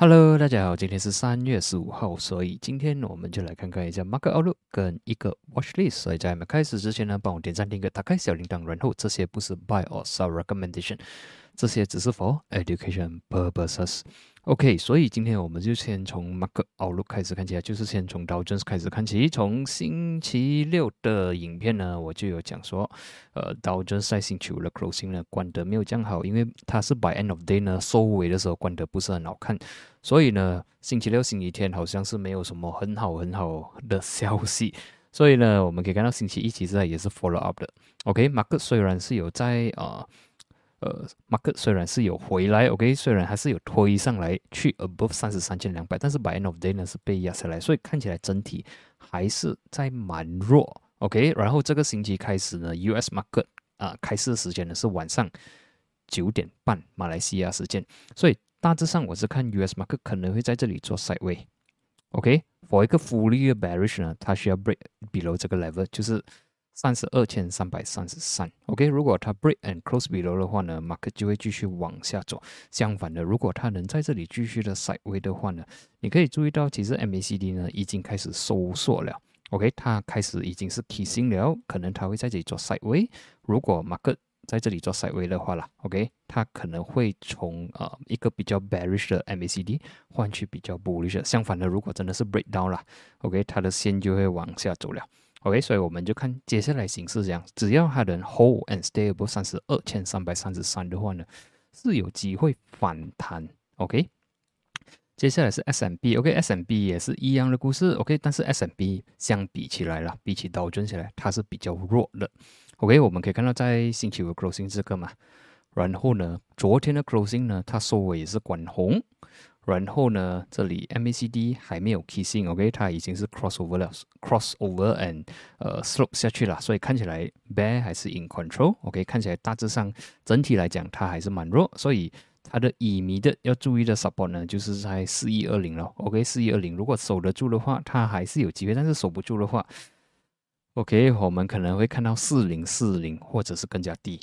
Hello，大家好，今天是三月十五号，所以今天我们就来看看一下 Market Outlook 跟一个 Watch List。所以在我们开始之前呢，帮我点赞、订阅、打开小铃铛，然后这些不是 Buy or Sell Recommendation，这些只是 for education purposes。OK，所以今天我们就先从 Mark Outlook 开始看起来，就是先从 Dow Jones 开始看起。从星期六的影片呢，我就有讲说，呃，Dow Jones 在星期五的 closing 呢关得没有这样好，因为它是 by end of day 呢收尾的时候关得不是很好看，所以呢，星期六、星期天好像是没有什么很好很好的消息。所以呢，我们可以看到星期一其实也是 follow up 的。OK，Market 虽然是有在啊。呃呃，market 虽然是有回来，OK，虽然还是有推上来去 above 三十三千两百，但是 by end of day 呢是被压下来，所以看起来整体还是在蛮弱，OK。然后这个星期开始呢，US market 啊开市时间呢是晚上九点半马来西亚时间，所以大致上我是看 US market 可能会在这里做 side way，OK，for 一个 fully bearish 呢，它需要 break below 这个 level，就是。三十二千三百三十三，OK。如果它 break and close below 的话呢，market 就会继续往下走。相反的，如果它能在这里继续的 side way 的话呢，你可以注意到，其实 MACD 呢已经开始收缩了，OK。它开始已经是 kissing 了，可能它会在这里做 side way。如果 market 在这里做 side way 的话啦，OK，它可能会从呃一个比较 bearish 的 MACD 换取比较 bullish。相反的，如果真的是 break down 了，OK，它的线就会往下走了。OK，所以我们就看接下来形势这样，只要它能 hold and stay above 三十二千三百三十三的话呢，是有机会反弹。OK，接下来是 SMB，OK，SMB 也是一样的故事。OK，但是 SMB 相比起来了，比起刀针起来，它是比较弱的。OK，我们可以看到在星期五 closing 这个嘛，然后呢，昨天的 closing 呢，它收尾也是管红。然后呢，这里 MACD 还没有 kissing，OK，它已经是 crossover 了，crossover and 呃 slope 下去了，所以看起来 bear 还是 in control，OK，看起来大致上整体来讲它还是蛮弱，所以它的乙醚的要注意的 support 呢，就是在四一二零了，OK，四一二零如果守得住的话，它还是有机会，但是守不住的话，OK，我们可能会看到四零四零或者是更加低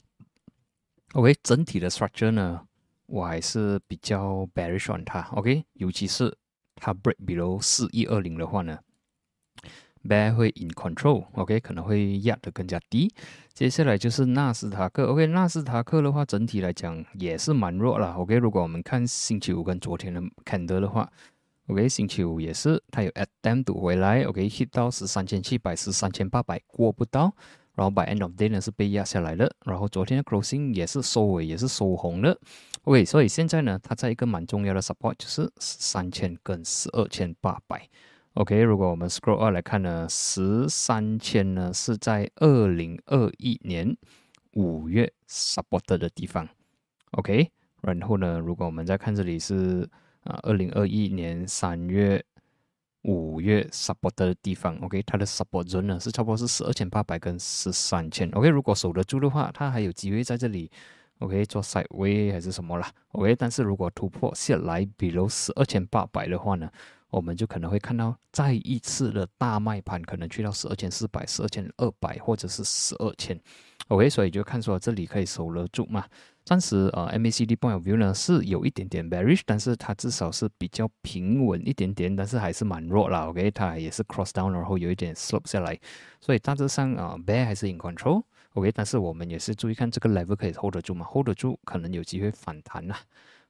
，OK，整体的 structure 呢？我还是比较 bearish on 它，OK，尤其是它 break below 四一二零的话呢，bear 会 in control，OK，可能会压得更加低。接下来就是纳斯达克，OK，纳斯达克的话整体来讲也是蛮弱了，OK，如果我们看星期五跟昨天的 candle 的话，OK，星期五也是它有 attempt 回来，OK，hit 到十三千七百十三千八百过不到。然后 by end of day 呢是被压下来了，然后昨天的 closing 也是收尾，也是收红了。OK，所以现在呢，它在一个蛮重要的 support 就是三千跟十二千八百。OK，如果我们 scroll 二来看呢，十三千呢是在二零二一年五月 support 的地方。OK，然后呢，如果我们再看这里是啊二零二一年三月。五月 support 的地方，OK，它的 support zone 呢是差不多是十二千八百跟十三千，OK，如果守得住的话，它还有机会在这里，OK，做 side way 还是什么啦，OK，但是如果突破下来比如十二千八百的话呢，我们就可能会看到再一次的大卖盘，可能去到十二千四百、十二千二百或者是十二千，OK，所以就看说这里可以守得住嘛。暂时呃，MACD point of view 呢是有一点点 bearish，但是它至少是比较平稳一点点，但是还是蛮弱啦。OK，它也是 cross down，然后有一点 slope 下来，所以大致上啊，bear 还是 in control。OK，但是我们也是注意看这个 level 可以 hold 得住吗？hold 得住，可能有机会反弹呐。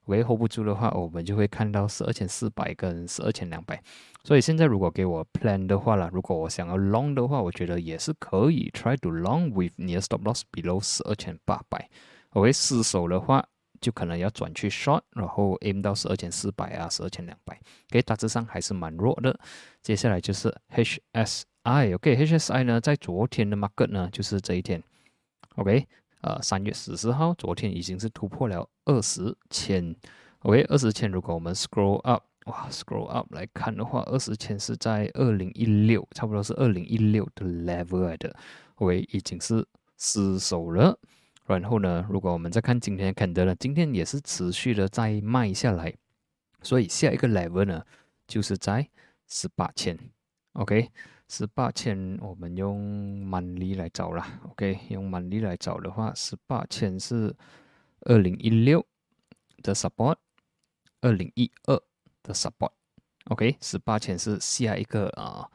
OK，hold 不住的话，我们就会看到十二千四百跟十二千两百。所以现在如果给我 plan 的话啦，如果我想要 long 的话，我觉得也是可以 try to long with near stop loss below 十二千八百。OK，失手的话，就可能要转去 short，然后 aim 到十二千四百啊，十二千两百。OK，大致上还是蛮弱的。接下来就是 HSI，OK，HSI 呢，在昨天的 market 呢，就是这一天，OK，呃，三月十四号，昨天已经是突破了二十千。OK，二十千，如果我们 scroll up，哇，scroll up 来看的话，二十千是在二零一六，差不多是二零一六的 level 的，OK，已经是失手了。然后呢，如果我们再看今天看的呢，今天也是持续的在卖下来，所以下一个 level 呢，就是在十八千，OK，十八千，我们用满利来找啦，OK，用满利来找的话，十八千是二零一六的 support，二零一二的 support，OK，十八千是下一个啊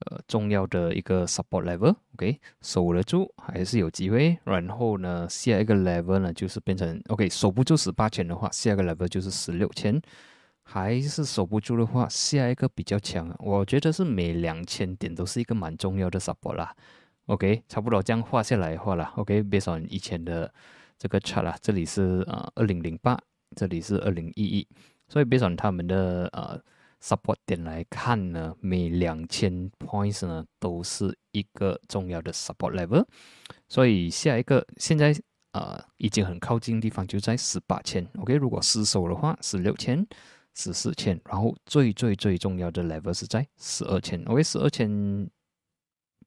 呃重要的一个 support level，OK，守得住还是有机会。然后呢，下一个 level 呢就是变成 OK，守不住十八千的话，下一个 level 就是十六千。还是守不住的话，下一个比较强，我觉得是每两千点都是一个蛮重要的 support 啦。OK，差不多这样画下来的话啦 OK，based on 以前的这个 chart 啦，这里是呃二零零八，这里是二零一一，所以 based on 他们的呃 support 点来看呢，每两千 points 呢都是一个重要的 support level。所以下一个现在呃已经很靠近的地方就在十八千。OK，如果失守的话，十六千。十四千，然后最最最重要的 level 是在十二千，OK，十二千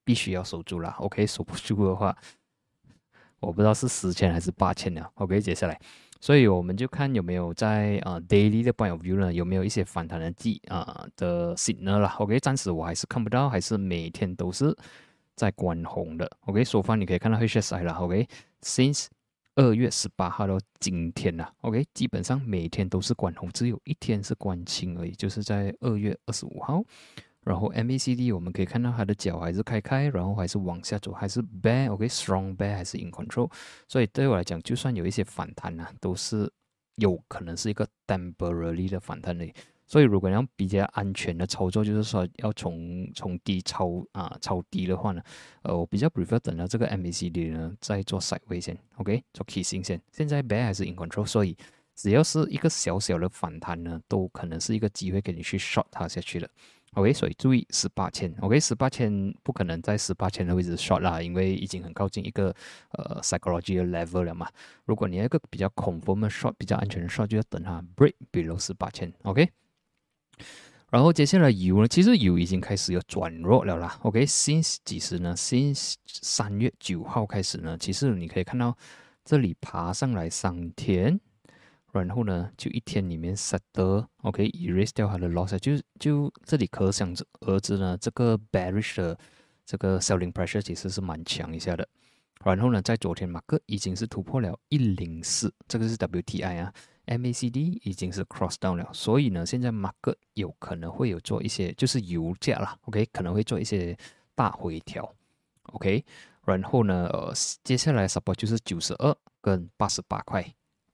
必须要守住了，OK，守不住的话，我不知道是十千还是八千了，OK，接下来，所以我们就看有没有在啊 daily 的 point of view 呢，有没有一些反弹的迹啊的 signal 啦，OK，暂时我还是看不到，还是每天都是在关红的，OK，首方你可以看到 HSI 了，OK，since 二月十八号到今天呐，OK，基本上每天都是关红，只有一天是关青而已，就是在二月二十五号。然后 MACD 我们可以看到它的脚还是开开，然后还是往下走，还是 bear，OK，strong bear 还是 in control。所以对我来讲，就算有一些反弹呐，都是有可能是一个 temporary 的反弹的。所以，如果你要比较安全的操作，就是说要从从低超啊超低的话呢，呃，我比较 prefer 等到这个 MACD 呢再做 side 位先，OK，做 kissing 先。现在 bear 还是 in control，所以只要是一个小小的反弹呢，都可能是一个机会给你去 short 它下去的，OK。所以注意十八千，OK，十八千不可能在十八千的位置 short 啦，因为已经很靠近一个呃 psychology 的 level 了嘛。如果你要一个比较 confirm 的 short，比较安全的 short，就要等它 break below 十八千，OK。然后接下来油呢，其实油已经开始有转弱了啦。OK，since 几时呢？since 三月九号开始呢，其实你可以看到这里爬上来三天，然后呢就一天里面 set 得 OK，erase 掉它的 loss，就就这里可想而知呢，这个 bearish 的这个 selling pressure 其实是蛮强一下的。然后呢，在昨天马克已经是突破了一零四，这个是 WTI 啊。MACD 已经是 cross down 了，所以呢，现在 market 有可能会有做一些，就是油价啦，OK，可能会做一些大回调，OK，然后呢，呃，接下来 support 就是九十二跟八十八块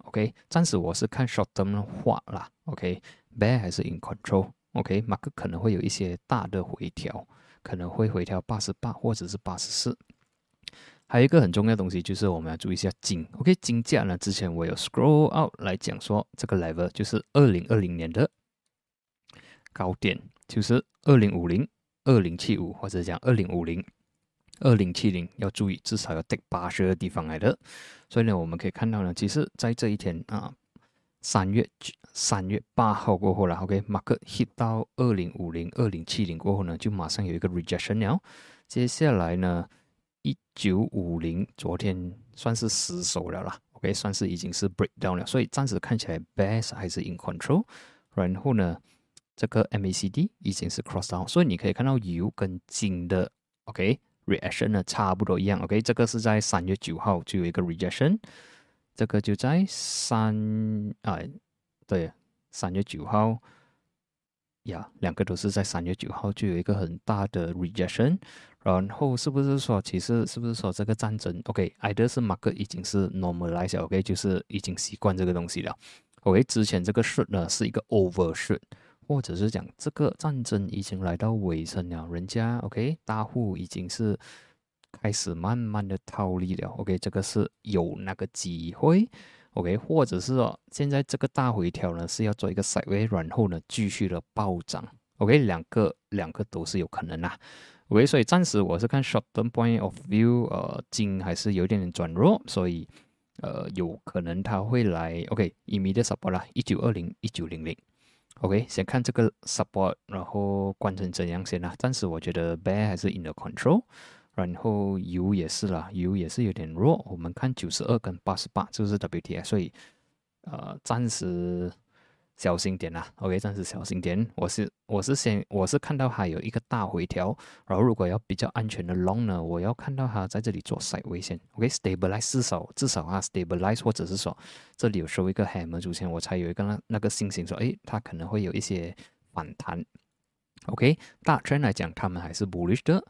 ，OK，暂时我是看 short term 画啦，OK，bear 还是 in control，OK，market 可能会有一些大的回调，可能会回调八十八或者是八十四。还有一个很重要的东西，就是我们要注意一下金。OK，金价呢，之前我有 scroll out 来讲说，这个 level 就是二零二零年的高点，就是二零五零、二零七五，或者讲二零五零、二零七零，要注意，至少要 take 八十的地方来的。所以呢，我们可以看到呢，其实在这一天啊，三月三月八号过后了，OK，马克 hit 到二零五零、二零七零过后呢，就马上有一个 rejection 了。接下来呢？一九五零，昨天算是失守了啦，OK，算是已经是 break down 了，所以暂时看起来 base 还是 in control。然后呢，这个 MACD 已经是 cross down，所以你可以看到油跟金的 OK reaction 呢差不多一样，OK，这个是在三月九号就有一个 rejection，这个就在三啊，对，三月九号。呀，两个都是在三月九号就有一个很大的 rejection，然后是不是说，其实是不是说这个战争，OK，either 是 market 已经是 normalize，OK，就是已经习惯这个东西了，OK，之前这个顺呢是一个 over shoot，或者是讲这个战争已经来到尾声了，人家 OK 大户已经是开始慢慢的套利了，OK，这个是有那个机会。OK，或者是说现在这个大回调呢是要做一个 sideway，然后呢继续的暴涨。OK，两个两个都是有可能啦。OK，所以暂时我是看 short term point of view，呃，金还是有点点转弱，所以呃有可能它会来 OK，immediate support 啦，一九二零一九零零。OK，先看这个 support，然后关成怎样先啦。暂时我觉得 bear 还是 in the control。然后油也是啦，油也是有点弱。我们看九十二跟八十八，就是 WTI，所以呃，暂时小心点啦，OK，暂时小心点。我是我是先我是看到它有一个大回调，然后如果要比较安全的 long 呢，我要看到它在这里做 side 危险，OK，stabilize 至少至少啊 stabilize 或者是说这里有收一个 hammer 出现，我才有一个那那个信心说，诶，它可能会有一些反弹，OK，大圈来讲，他们还是 bullish 的。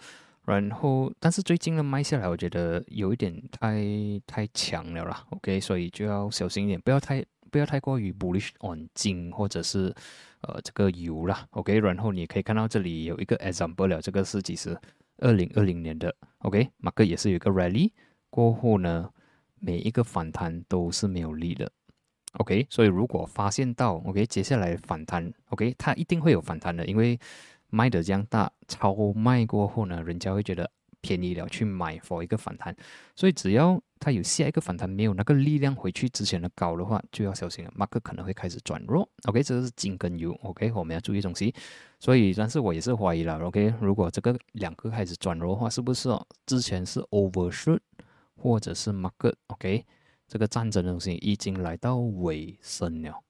然后，但是最近的卖下来，我觉得有一点太太强了啦，OK，所以就要小心一点，不要太。不要太过于 bullish on 金或者是呃这个油啦，OK，然后你可以看到这里有一个 example，这个是其实二零二零年的，OK，马克也是有一个 rally 过后呢，每一个反弹都是没有力的，OK，所以如果发现到 OK 接下来反弹，OK，它一定会有反弹的，因为卖的这样大，超卖过后呢，人家会觉得。便宜了去买 for 一个反弹，所以只要它有下一个反弹，没有那个力量回去之前的高的话，就要小心了。马克可能会开始转弱。OK，这是金跟油。OK，我们要注意东西。所以，但是我也是怀疑了。OK，如果这个两个开始转弱的话，是不是哦？之前是 overshoot 或者是 market？OK，这个战争的东西已经来到尾声了。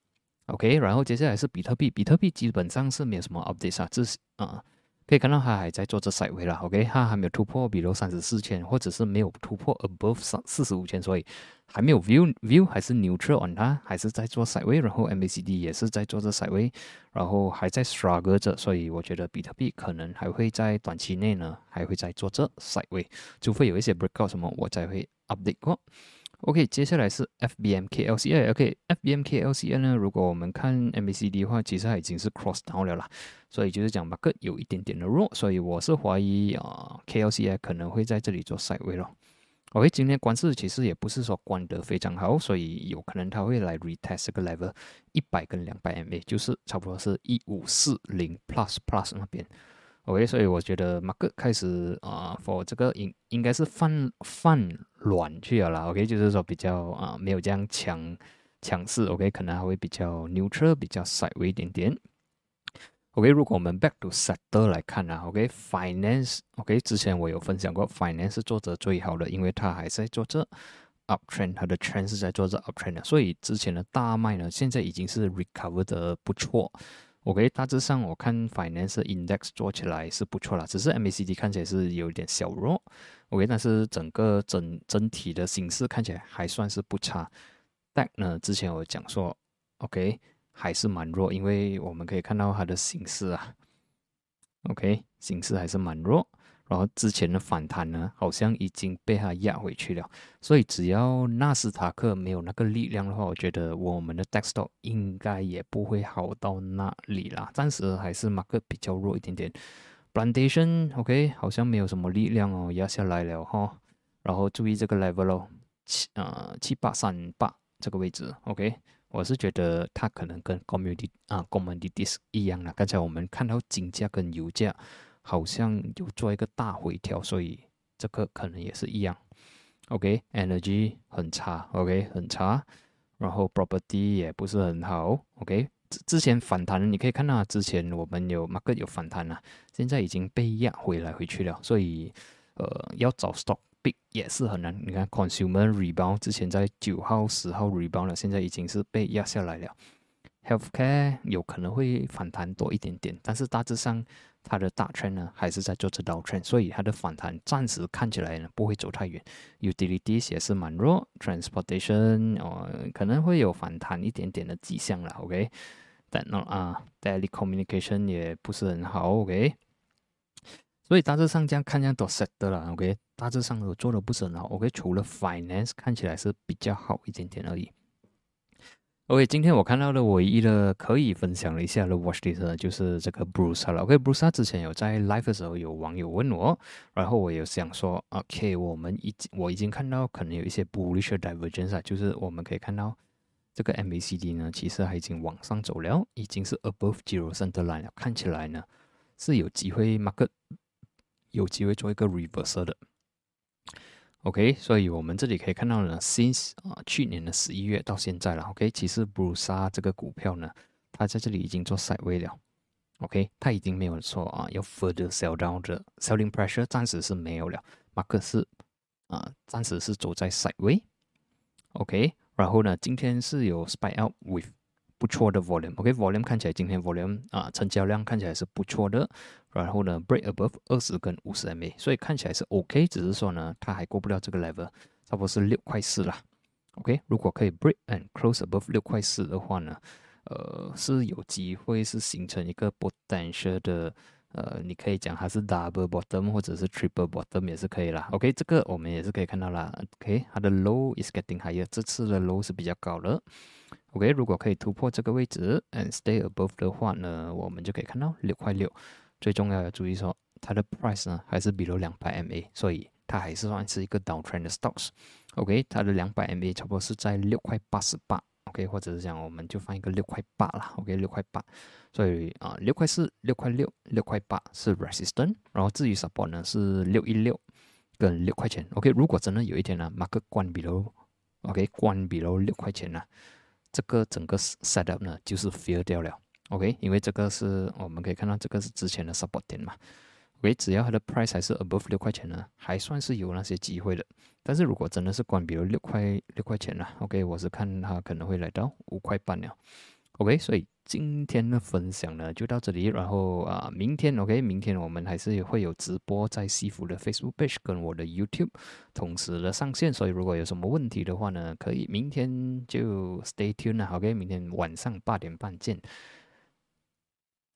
OK，然后接下来是比特币。比特币基本上是没有什么 update 啊，这是啊。可以看到它还在做着赛位了，OK，它还没有突破，比如三十四千，或者是没有突破 above 三四十五千，所以还没有 view view 还是 neutral on 它，还是在做赛位，然后 MACD 也是在做着赛位，然后还在 struggle 着，所以我觉得比特币可能还会在短期内呢，还会在做着赛位，除非有一些 breakout 什么，我才会 update 过。OK，接下来是 FBMKLCI。OK，FBMKLCI 呢？如果我们看 MACD 的话，其实它已经是 cross down 了啦，所以就是讲 market 有一点点的弱，所以我是怀疑啊，KLCI 可能会在这里做 side 位咯。OK，今天关市其实也不是说关得非常好，所以有可能它会来 retest 这个 level 一百跟两百 MA，就是差不多是一五四零 plus plus 那边。OK，所以我觉得马克开始啊，for 这个应应该是放放软去了啦。OK，就是说比较啊没有这样强强势。OK，可能还会比较 neutral，比较稍微一点点。OK，如果我们 back to sector 来看啊，OK，finance，OK，之前我有分享过，finance 是做着最好的，因为它还在做着 uptrend，它的 trend 是在做着 uptrend 的，所以之前的大卖呢，现在已经是 recover 的不错。OK，大致上我看 Finance Index 做起来是不错啦，只是 MACD 看起来是有点小弱。OK，但是整个整整体的形势看起来还算是不差。但呢，之前我讲说，OK 还是蛮弱，因为我们可以看到它的形势啊，OK 形势还是蛮弱。然后之前的反弹呢，好像已经被它压回去了，所以只要纳斯达克没有那个力量的话，我觉得我们的 desktop 应该也不会好到那里啦。暂时还是马克比较弱一点点。Plantation OK，好像没有什么力量哦，压下来了哈。然后注意这个 level 哦，七呃七八三八这个位置 OK，我是觉得它可能跟 Commodity 啊 Commodities 一样了。刚才我们看到金价跟油价。好像有做一个大回调，所以这个可能也是一样。OK，energy 很差，OK 很差，然后 property 也不是很好。OK，之之前反弹，你可以看到之前我们有 market 有反弹了，现在已经被压回来回去了，所以呃要找 stock big 也是很难。你看 consumer rebound 之前在九号、十号 rebound 了，现在已经是被压下来了。healthcare 有可能会反弹多一点点，但是大致上。它的大圈呢还是在做着倒圈，所以它的反弹暂时看起来呢不会走太远。Utilities 也是蛮弱，Transportation 哦可能会有反弹一点点的迹象了，OK？但那啊，Daily Communication 也不是很好，OK？所以大致上这样看这样都 set 的了，OK？大致上都做的不是很好，OK？除了 Finance 看起来是比较好一点点而已。OK，今天我看到的唯一的可以分享了一下的 watch list 就是这个 Bruce 了。OK，Bruce 之前有在 live 的时候有网友问我，然后我有想说，OK，我们已经我已经看到可能有一些 bullish divergence，啊就是我们可以看到这个 MACD 呢，其实还已经往上走了，已经是 above zero center line 了，看起来呢是有机会 market 有机会做一个 reversal 的。OK，所以我们这里可以看到呢，since 啊去年的十一月到现在了，OK，其实 Bruce 这个股票呢，它在这里已经做 side way 了，OK，它已经没有说啊要 further sell down 的 selling pressure，暂时是没有了，马克思啊暂时是走在 side way，OK，然后呢，今天是有 spike out with 不错的 volume，OK，volume 看起来今天 volume 啊成交量看起来是不错的，然后呢 break above 二十跟五十 MA，所以看起来是 OK，只是说呢它还过不了这个 level，差不多是六块四啦，OK，如果可以 break and close above 六块四的话呢，呃是有机会是形成一个 potential 的。呃，你可以讲它是 double bottom 或者是 triple bottom 也是可以啦。OK，这个我们也是可以看到啦。OK，它的 low is getting higher，这次的 low 是比较高的。OK，如果可以突破这个位置 and stay above 的话呢，我们就可以看到六块六。最重要要注意说，它的 price 呢还是比如两百 MA，所以它还是算是一个 downtrend 的 stocks。OK，它的两百 MA 差不多是在六块八十八。OK，或者是讲我们就放一个六块八啦。OK，六块八。所以啊，六块四、六块六、六块八是 resistance，然后至于 support 呢是六一六跟六块钱。OK，如果真的有一天呢，马克关闭了，OK，关闭了六块钱呢，这个整个 setup 呢就是 fail 掉了。OK，因为这个是我们可以看到这个是之前的 support 点嘛。OK，只要它的 price 还是 above 六块钱呢，还算是有那些机会的。但是如果真的是关闭了六块六块钱呢，OK，我是看它可能会来到五块半了。OK，所以。今天的分享呢就到这里，然后啊，明天 OK，明天我们还是会有直播在西服的 Facebook page 跟我的 YouTube 同时的上线，所以如果有什么问题的话呢，可以明天就 Stay tuned 啊，OK，明天晚上八点半见。